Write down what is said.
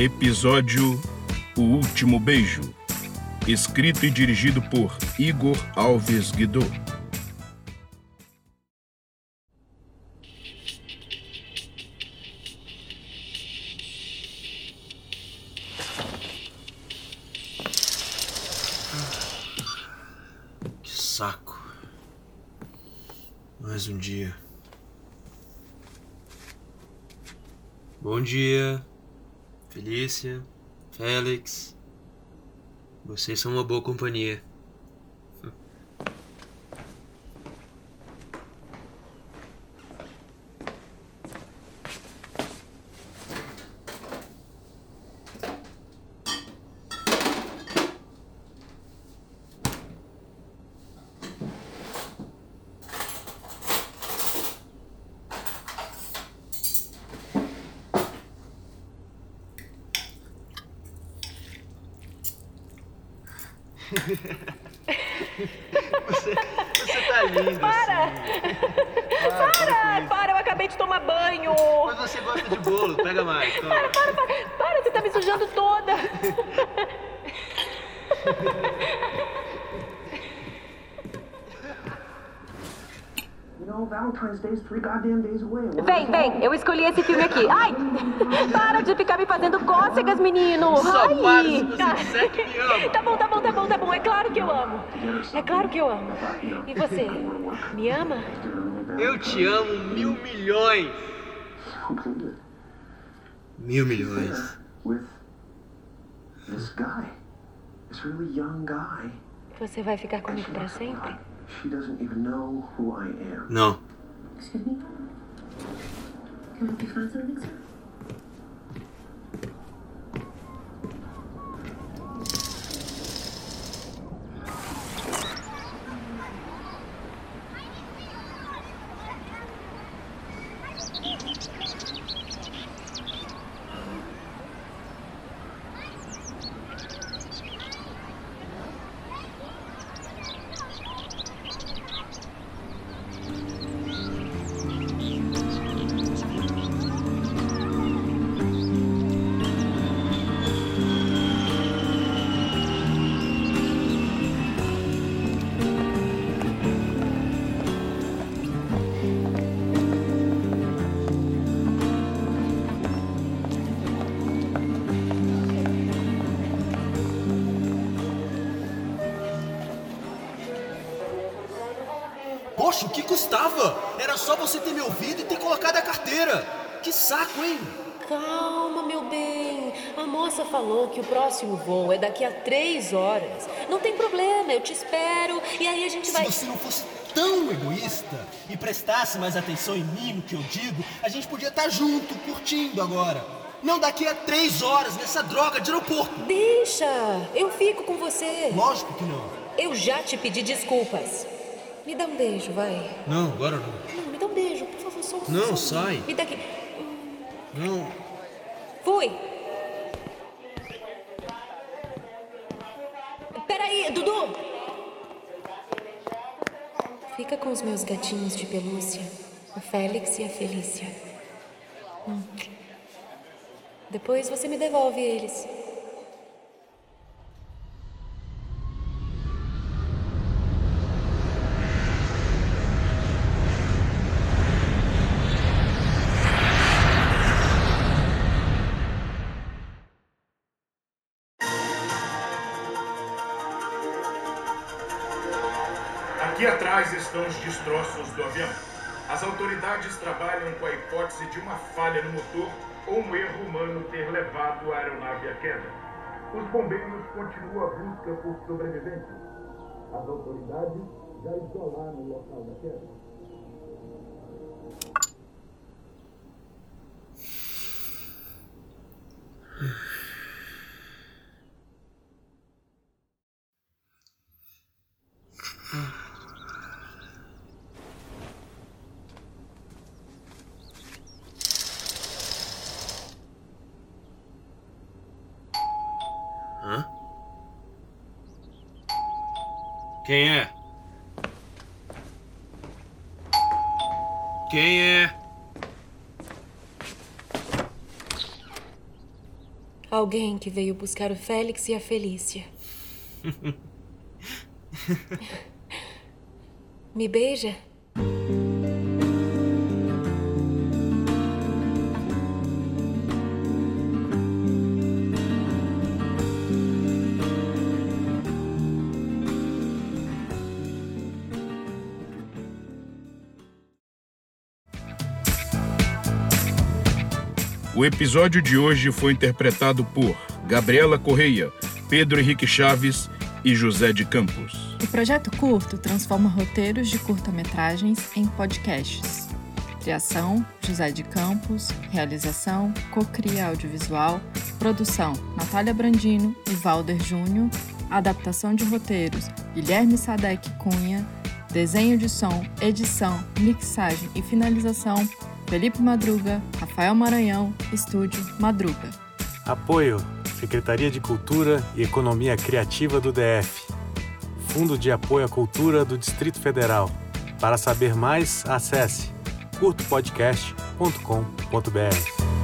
Episódio O Último Beijo. Escrito e dirigido por Igor Alves Guidô. Que saco. Mais um dia. Bom dia, Felícia, Félix. Vocês são uma boa companhia. Você, você tá linda. Para! Assim. Para, para Para, eu acabei de tomar banho. Mas você gosta de bolo, pega mais. Toma. Para, para, para, para, você tá me sujando toda. Vem, vem, eu escolhi esse filme aqui. Ai! Para de ficar me fazendo cócegas, menino. Só Ai. para se você disser que me ama. Tá bom, tá bom, tá bom, tá bom. É claro que eu amo. É claro que eu amo. E você? Me ama? Eu te amo mil milhões. Mil milhões. Você vai ficar comigo pra sempre? She doesn't even know who I am. No. Excuse me? Can I help you find something, sir? Poxa, o que custava? Era só você ter me ouvido e ter colocado a carteira. Que saco, hein? Calma, meu bem. A moça falou que o próximo voo é daqui a três horas. Não tem problema, eu te espero e aí a gente Se vai. você não fosse tão egoísta e prestasse mais atenção em mim, no que eu digo, a gente podia estar junto, curtindo agora. Não daqui a três horas nessa droga de aeroporto. Deixa, eu fico com você. Lógico que não. Eu já te pedi desculpas. Me dá um beijo, vai. Não, agora não. Não, me dá um beijo, por favor, só um. Não, só um. sai. Me dá aqui. Não. Fui. Peraí, Dudu. Fica com os meus gatinhos de pelúcia, o Félix e a Felícia. Hum. Depois você me devolve eles. Aqui atrás estão os destroços do avião. As autoridades trabalham com a hipótese de uma falha no motor ou um erro humano ter levado a aeronave à queda. Os bombeiros continuam a busca por sobreviventes. As autoridades já isolaram o local da queda. Quem é? Quem é? Alguém que veio buscar o Félix e a Felícia. Me beija? O episódio de hoje foi interpretado por Gabriela Correia, Pedro Henrique Chaves e José de Campos. O projeto curto transforma roteiros de curta-metragens em podcasts. Criação: José de Campos. Realização: Cocria Audiovisual. Produção: Natália Brandino e Valder Júnior. Adaptação de roteiros: Guilherme Sadek Cunha. Desenho de som, edição, mixagem e finalização: Felipe Madruga, Rafael Maranhão, Estúdio Madruga. Apoio: Secretaria de Cultura e Economia Criativa do DF. Fundo de Apoio à Cultura do Distrito Federal. Para saber mais, acesse curtopodcast.com.br.